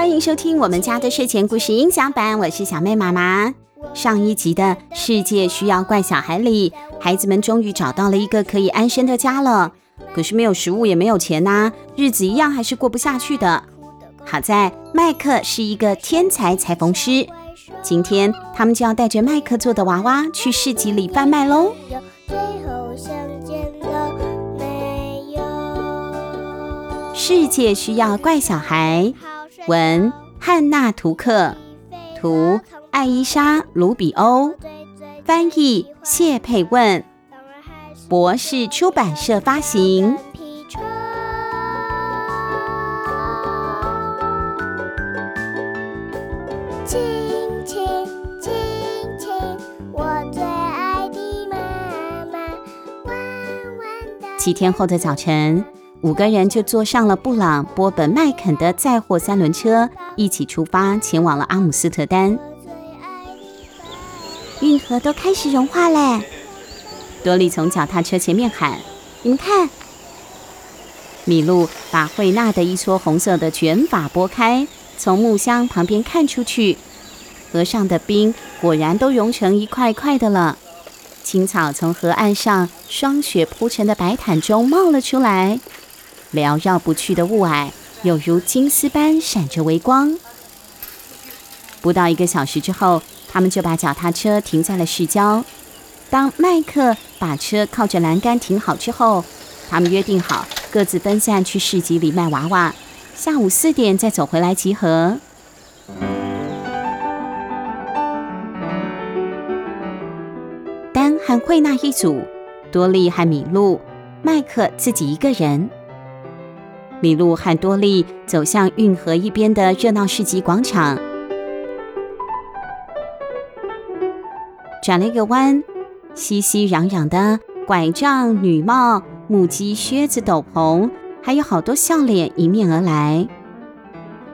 欢迎收听我们家的睡前故事音响版，我是小妹妈妈。上一集的世界需要怪小孩里，孩子们终于找到了一个可以安身的家了。可是没有食物，也没有钱呐、啊，日子一样还是过不下去的。好在麦克是一个天才裁缝师，今天他们就要带着麦克做的娃娃去市集里贩卖喽。世界需要怪小孩，文汉娜·图克，图艾伊莎·卢比欧，翻译谢佩问，博士出版社发行。亲亲亲亲，我最爱的妈妈。弯弯的几天后的早晨。五个人就坐上了布朗·波本·麦肯的载货三轮车，一起出发前往了阿姆斯特丹。运河都开始融化嘞！多莉从脚踏车前面喊：“你们看！”米露把惠娜的一撮红色的卷发拨开，从木箱旁边看出去，河上的冰果然都融成一块块的了。青草从河岸上霜雪铺成的白毯中冒了出来。缭绕不去的雾霭，有如金丝般闪着微光。不到一个小时之后，他们就把脚踏车停在了市郊。当麦克把车靠着栏杆停好之后，他们约定好各自分散去市集里卖娃娃，下午四点再走回来集合。丹和惠娜一组，多莉和米露，麦克自己一个人。米露和多莉走向运河一边的热闹市集广场，转了一个弯，熙熙攘攘的拐杖、女帽、木屐、靴子、斗篷，还有好多笑脸迎面而来。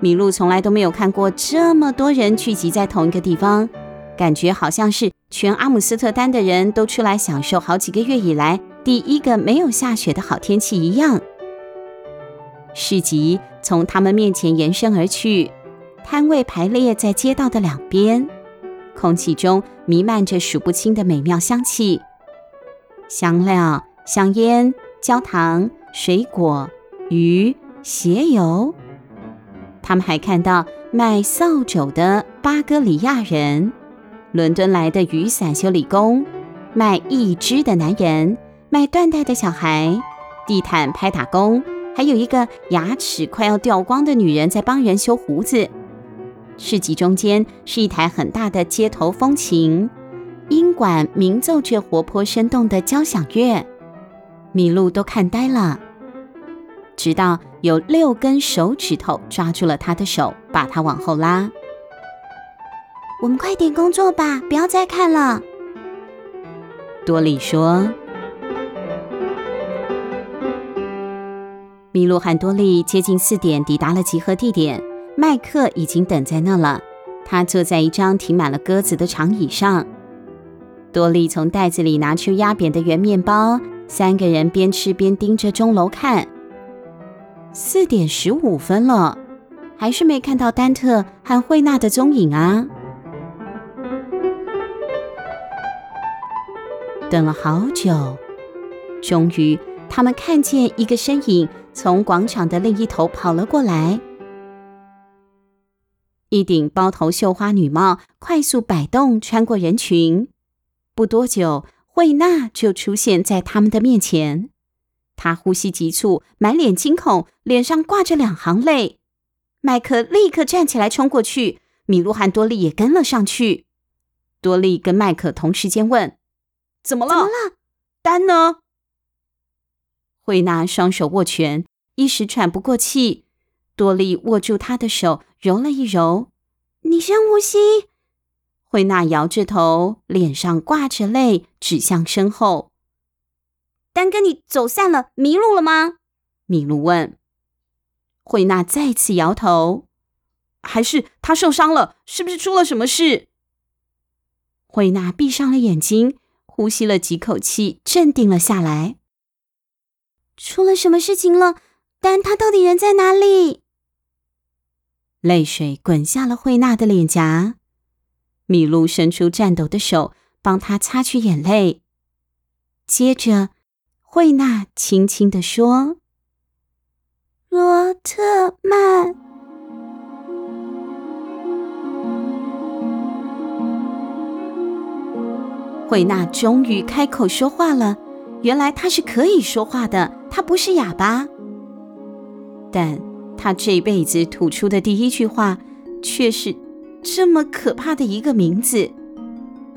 米露从来都没有看过这么多人聚集在同一个地方，感觉好像是全阿姆斯特丹的人都出来享受好几个月以来第一个没有下雪的好天气一样。市集从他们面前延伸而去，摊位排列在街道的两边，空气中弥漫着数不清的美妙香气，香料、香烟、焦糖、水果、鱼、鞋油。他们还看到卖扫帚的巴哥里亚人，伦敦来的雨伞修理工，卖义肢的男人，卖缎带的小孩，地毯拍打工。还有一个牙齿快要掉光的女人在帮人修胡子。市集中间是一台很大的街头风琴，音管鸣奏着活泼生动的交响乐，麋鹿都看呆了。直到有六根手指头抓住了他的手，把他往后拉。我们快点工作吧，不要再看了。多莉说。米露和多莉接近四点抵达了集合地点，麦克已经等在那了。他坐在一张停满了鸽子的长椅上。多莉从袋子里拿出压扁的圆面包，三个人边吃边盯着钟楼看。四点十五分了，还是没看到丹特和惠娜的踪影啊！等了好久，终于他们看见一个身影。从广场的另一头跑了过来，一顶包头绣花女帽快速摆动，穿过人群。不多久，惠娜就出现在他们的面前。她呼吸急促，满脸惊恐，脸上挂着两行泪。麦克立刻站起来冲过去，米露和多莉也跟了上去。多莉跟麦克同时间问：“怎么了？怎么了？丹呢？”惠娜双手握拳，一时喘不过气。多莉握住她的手，揉了一揉。你深呼吸。惠娜摇着头，脸上挂着泪，指向身后。丹跟你走散了，迷路了吗？米露问。惠娜再次摇头。还是他受伤了？是不是出了什么事？惠娜闭上了眼睛，呼吸了几口气，镇定了下来。出了什么事情了？丹他到底人在哪里？泪水滚下了惠娜的脸颊。米露伸出颤抖的手，帮她擦去眼泪。接着，惠娜轻轻地说：“罗特曼。”惠娜终于开口说话了。原来她是可以说话的，她不是哑巴。但他这辈子吐出的第一句话，却是这么可怕的一个名字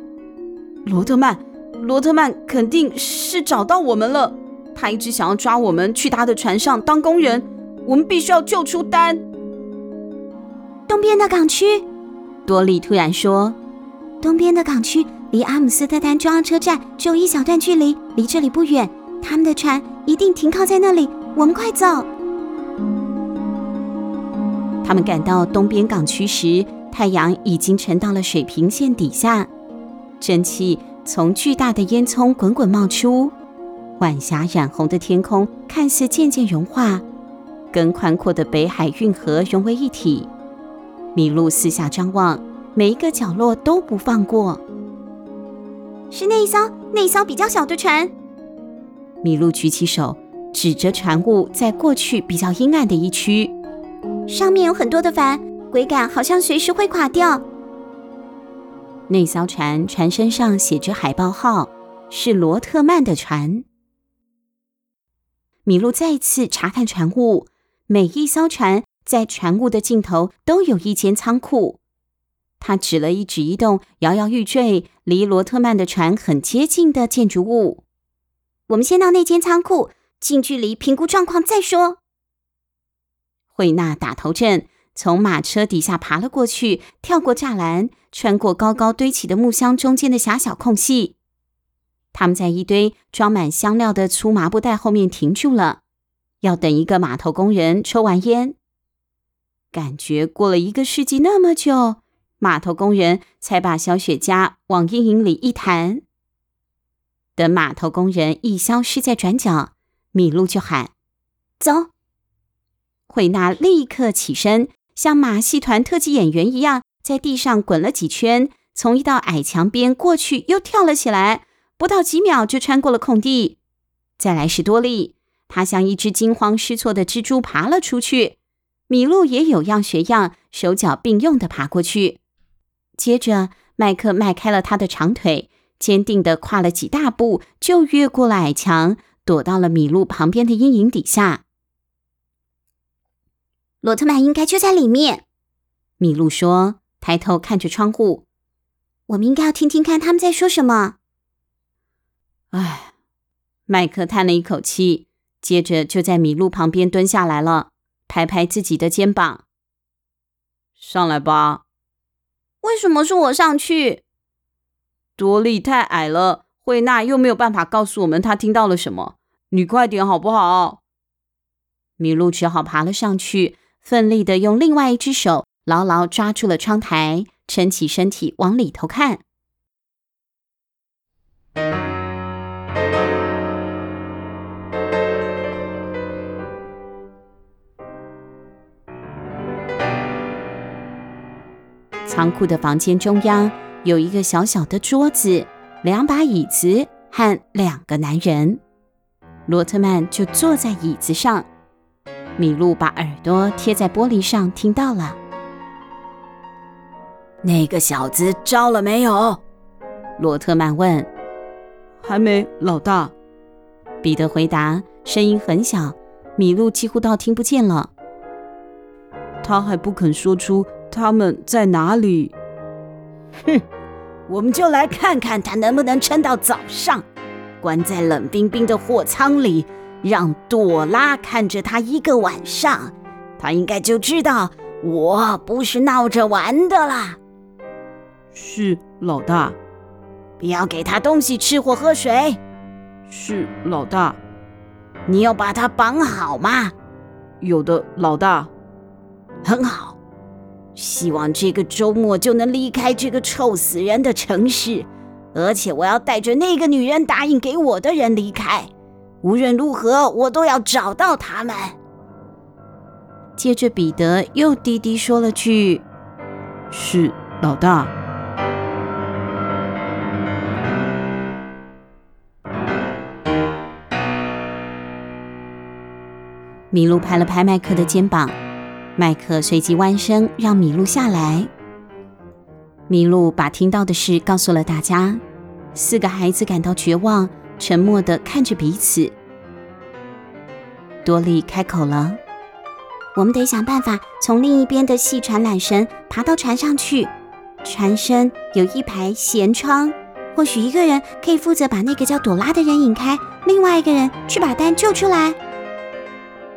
——罗特曼。罗特曼肯定是找到我们了，他一直想要抓我们去他的船上当工人，我们必须要救出丹。东边的港区，多莉突然说：“东边的港区。”离阿姆斯特丹中央车站只有一小段距离，离这里不远。他们的船一定停靠在那里。我们快走！他们赶到东边港区时，太阳已经沉到了水平线底下，蒸汽从巨大的烟囱滚滚冒出，晚霞染红的天空看似渐渐融化，跟宽阔的北海运河融为一体。麋鹿四下张望，每一个角落都不放过。是那一艘，那一艘比较小的船。米露举起手，指着船坞，在过去比较阴暗的一区，上面有很多的帆，桅杆好像随时会垮掉。那艘船船身上写着海报号，是罗特曼的船。米露再次查看船坞，每一艘船在船坞的尽头都有一间仓库。他指了一指一栋摇摇欲坠、离罗特曼的船很接近的建筑物。我们先到那间仓库，近距离评估状况再说。惠娜打头阵，从马车底下爬了过去，跳过栅栏，穿过高高堆起的木箱中间的狭小空隙。他们在一堆装满香料的粗麻布袋后面停住了，要等一个码头工人抽完烟。感觉过了一个世纪那么久。码头工人才把小雪茄往阴影里一弹。等码头工人一消失在转角，米露就喊：“走！”惠娜立刻起身，像马戏团特技演员一样，在地上滚了几圈，从一道矮墙边过去，又跳了起来，不到几秒就穿过了空地。再来是多莉，她像一只惊慌失措的蜘蛛爬了出去。米露也有样学样，手脚并用的爬过去。接着，麦克迈开了他的长腿，坚定地跨了几大步，就越过了矮墙，躲到了米露旁边的阴影底下。罗特曼应该就在里面，米露说，抬头看着窗户。我们应该要听听看他们在说什么。唉，麦克叹了一口气，接着就在米露旁边蹲下来了，拍拍自己的肩膀：“上来吧。”为什么是我上去？多莉太矮了，惠娜又没有办法告诉我们她听到了什么。你快点好不好？米露只好爬了上去，奋力的用另外一只手牢牢抓住了窗台，撑起身体往里头看。仓库的房间中央有一个小小的桌子、两把椅子和两个男人。罗特曼就坐在椅子上。米露把耳朵贴在玻璃上，听到了。那个小子招了没有？罗特曼问。还没，老大。彼得回答，声音很小，米露几乎到听不见了。他还不肯说出。他们在哪里？哼，我们就来看看他能不能撑到早上。关在冷冰冰的货舱里，让朵拉看着他一个晚上，他应该就知道我不是闹着玩的啦。是，老大。不要给他东西吃或喝水。是，老大。你要把他绑好吗？有的，老大。很好。希望这个周末就能离开这个臭死人的城市，而且我要带着那个女人答应给我的人离开。无论如何，我都要找到他们。接着彼得又低低说了句：“是老大。”麋鹿拍了拍麦克的肩膀，麦克随即弯身让麋鹿下来。麋鹿把听到的事告诉了大家，四个孩子感到绝望，沉默地看着彼此。多莉开口了：“我们得想办法从另一边的细船缆绳爬到船上去。船身有一排舷窗，或许一个人可以负责把那个叫朵拉的人引开，另外一个人去把丹救出来。”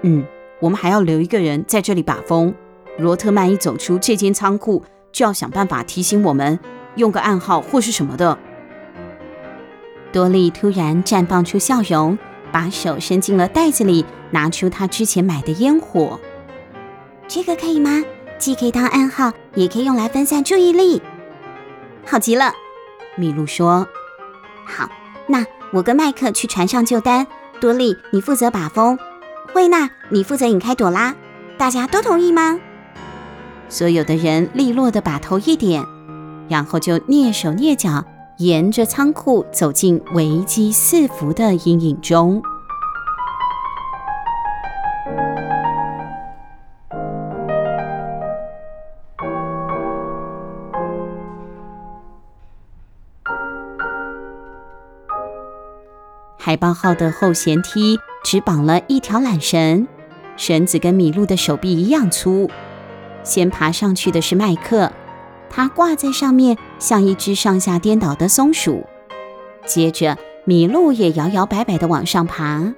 嗯，我们还要留一个人在这里把风。罗特曼一走出这间仓库，就要想办法提醒我们，用个暗号或是什么的。多莉突然绽放出笑容，把手伸进了袋子里，拿出她之前买的烟火。这个可以吗？既可以当暗号，也可以用来分散注意力。好极了，麋鹿说。好，那我跟麦克去船上救丹，多莉你负责把风。惠娜，你负责引开朵拉，大家都同意吗？所有的人利落的把头一点，然后就蹑手蹑脚，沿着仓库走进危机四伏的阴影中。海豹号的后舷梯。只绑了一条缆绳，绳子跟麋鹿的手臂一样粗。先爬上去的是麦克，他挂在上面，像一只上下颠倒的松鼠。接着，麋鹿也摇摇摆摆地往上爬。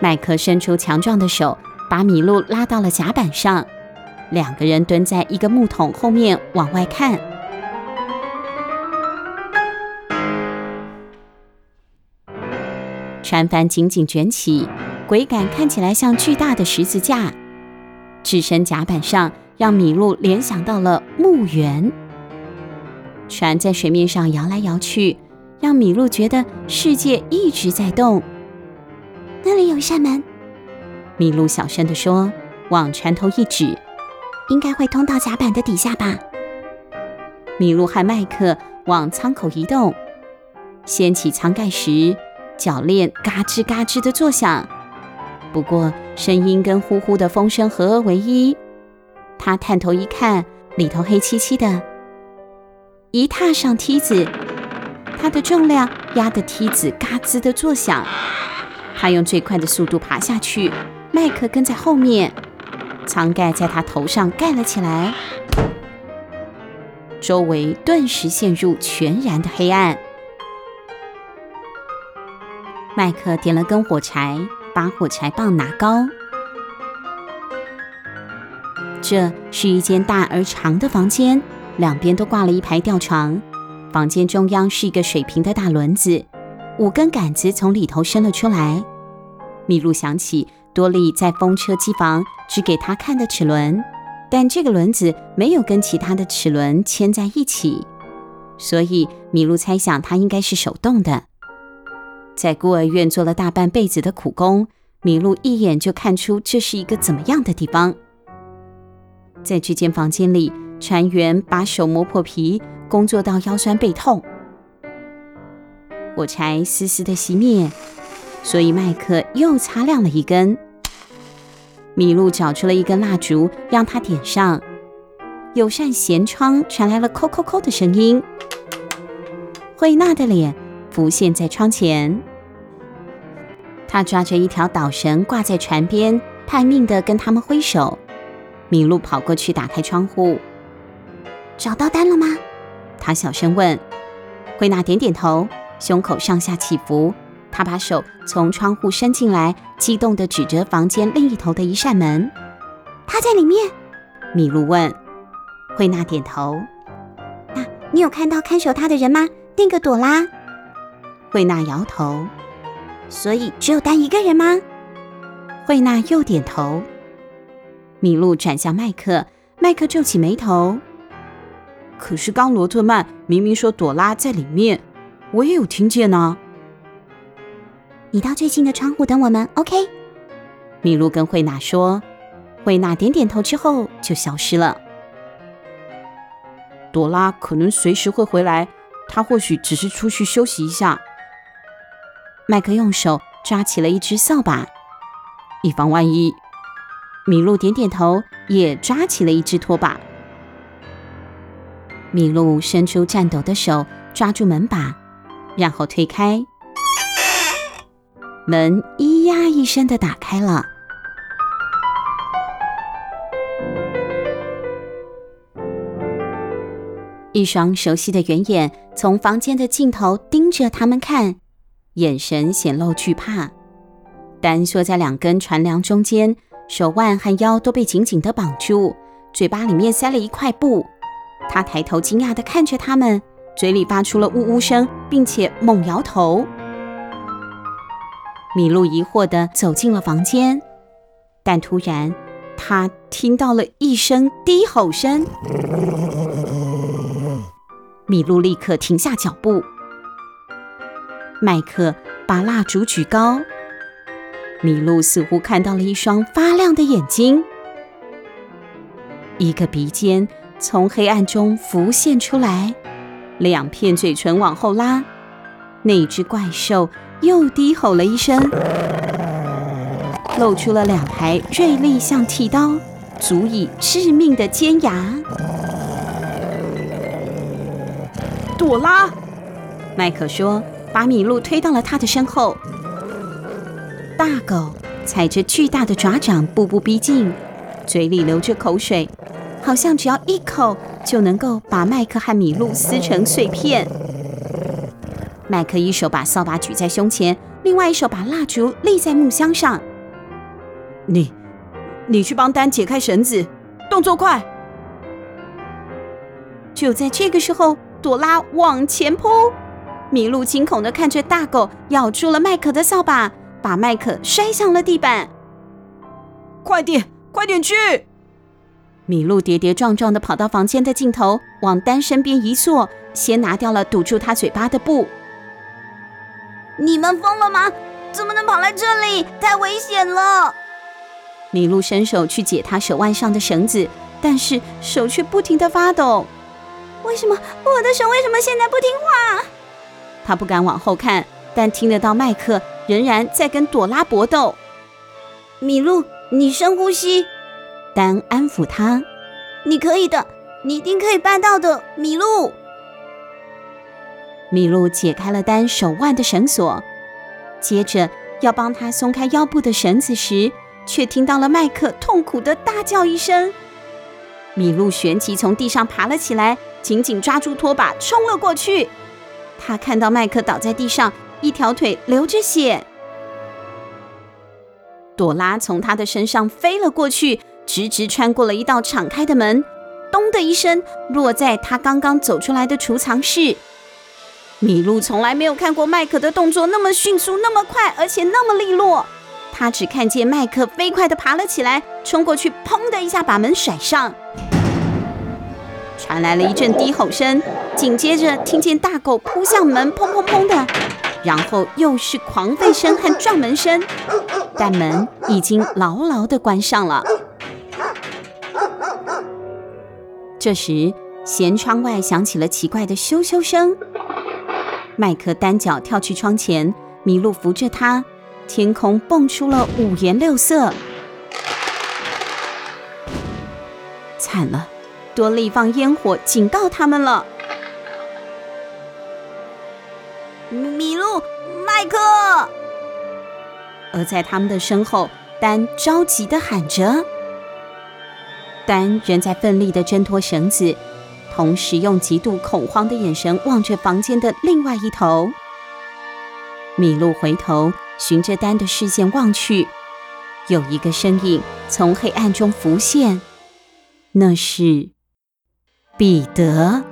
麦克伸出强壮的手，把麋鹿拉到了甲板上。两个人蹲在一个木桶后面往外看。船帆紧紧卷起，桅杆看起来像巨大的十字架。置身甲板上，让麋鹿联想到了墓园。船在水面上摇来摇去，让麋鹿觉得世界一直在动。那里有一扇门，麋鹿小声地说，往船头一指，应该会通到甲板的底下吧。麋鹿和麦克往舱口移动，掀起舱盖时。鉸链嘎吱嘎吱的作响，不过声音跟呼呼的风声合而为一。他探头一看，里头黑漆漆的。一踏上梯子，他的重量压得梯子嘎吱的作响。他用最快的速度爬下去，麦克跟在后面。舱盖在他头上盖了起来，周围顿时陷入全然的黑暗。麦克点了根火柴，把火柴棒拿高。这是一间大而长的房间，两边都挂了一排吊床。房间中央是一个水平的大轮子，五根杆子从里头伸了出来。麋鹿想起多莉在风车机房只给他看的齿轮，但这个轮子没有跟其他的齿轮牵在一起，所以麋鹿猜想它应该是手动的。在孤儿院做了大半辈子的苦工，麋鹿一眼就看出这是一个怎么样的地方。在这间房间里，船员把手磨破皮，工作到腰酸背痛。火柴嘶嘶的熄灭，所以麦克又擦亮了一根。麋鹿找出了一根蜡烛，让他点上。有扇舷窗传来了“叩叩叩”的声音。惠娜的脸。浮现在窗前，他抓着一条导绳挂在船边，拼命地跟他们挥手。麋鹿跑过去打开窗户，找到丹了吗？他小声问。惠娜点点头，胸口上下起伏。他把手从窗户伸进来，激动地指着房间另一头的一扇门。他在里面？麋鹿问。惠娜点头。那你有看到看守他的人吗？那个朵拉。惠娜摇头，所以只有丹一个人吗？惠娜又点头。米露转向麦克，麦克皱起眉头。可是刚罗特曼明明说朵拉在里面，我也有听见呢。你到最近的窗户等我们，OK？米露跟惠娜说。惠娜点点头之后就消失了。朵拉可能随时会回来，她或许只是出去休息一下。麦克用手抓起了一只扫把，以防万一。米露点点头，也抓起了一只拖把。米露伸出颤抖的手，抓住门把，然后推开，门咿呀一声的打开了。一双熟悉的圆眼从房间的尽头盯着他们看，眼神显露惧怕。丹缩在两根船梁中间，手腕和腰都被紧紧地绑住，嘴巴里面塞了一块布。他抬头惊讶地看着他们，嘴里发出了呜呜声，并且猛摇头。米露疑惑地走进了房间，但突然他听到了一声低吼声。米露立刻停下脚步。麦克把蜡烛举高，麋鹿似乎看到了一双发亮的眼睛，一个鼻尖从黑暗中浮现出来，两片嘴唇往后拉，那只怪兽又低吼了一声，露出了两排锐利像剃刀、足以致命的尖牙。朵拉，麦克说，把米露推到了他的身后。大狗踩着巨大的爪掌，步步逼近，嘴里流着口水，好像只要一口就能够把麦克和米露撕成碎片。麦克一手把扫把举在胸前，另外一手把蜡烛立在木箱上。你，你去帮丹解开绳子，动作快！就在这个时候。朵拉往前扑，米露惊恐地看着大狗咬住了麦克的扫把，把麦克摔向了地板。快点，快点去！米露跌跌撞撞地跑到房间的尽头，往丹身边一坐，先拿掉了堵住他嘴巴的布。你们疯了吗？怎么能跑来这里？太危险了！米露伸手去解他手腕上的绳子，但是手却不停地发抖。为什么我的手为什么现在不听话？他不敢往后看，但听得到麦克仍然在跟朵拉搏斗。米露，你深呼吸。丹安抚他：“你可以的，你一定可以办到的。”米露。米露解开了丹手腕的绳索，接着要帮他松开腰部的绳子时，却听到了麦克痛苦的大叫一声。米露旋即从地上爬了起来。紧紧抓住拖把，冲了过去。他看到麦克倒在地上，一条腿流着血。朵拉从他的身上飞了过去，直直穿过了一道敞开的门，咚的一声落在他刚刚走出来的储藏室。米露从来没有看过麦克的动作那么迅速、那么快，而且那么利落。他只看见麦克飞快地爬了起来，冲过去，砰的一下把门甩上。传来了一阵低吼声，紧接着听见大狗扑向门，砰砰砰的，然后又是狂吠声和撞门声，但门已经牢牢地关上了。这时，舷窗外响起了奇怪的咻咻声。麦克单脚跳去窗前，麋鹿扶着他，天空蹦出了五颜六色，惨了。多利放烟火警告他们了。米露、麦克，而在他们的身后，丹着急地喊着。丹仍在奋力地挣脱绳子，同时用极度恐慌的眼神望着房间的另外一头。米露回头，循着丹的视线望去，有一个身影从黑暗中浮现，那是。彼得，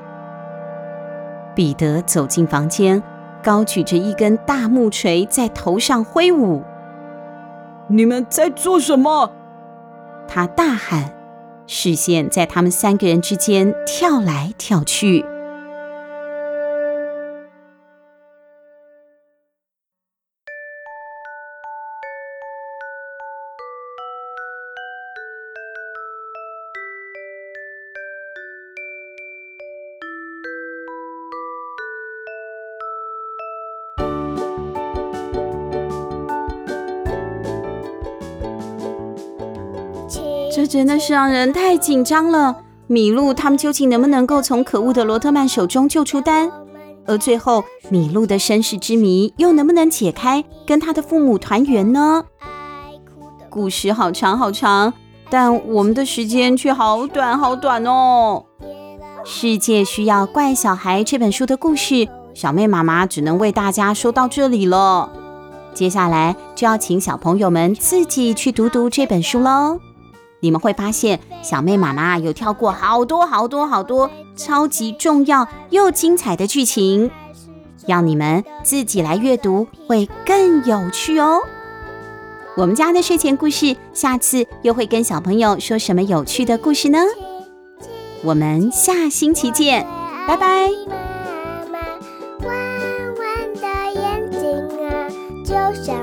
彼得走进房间，高举着一根大木锤在头上挥舞。你们在做什么？他大喊，视线在他们三个人之间跳来跳去。真的是让人太紧张了。米露他们究竟能不能够从可恶的罗特曼手中救出丹？而最后，米露的身世之谜又能不能解开，跟他的父母团圆呢？故事好长好长，但我们的时间却好短好短哦。世界需要怪小孩这本书的故事，小妹妈妈只能为大家说到这里了。接下来就要请小朋友们自己去读读这本书喽。你们会发现，小妹妈妈有跳过好多好多好多超级重要又精彩的剧情，要你们自己来阅读会更有趣哦。我们家的睡前故事，下次又会跟小朋友说什么有趣的故事呢？我们下星期见，拜拜。妈妈，弯弯的眼睛啊，就像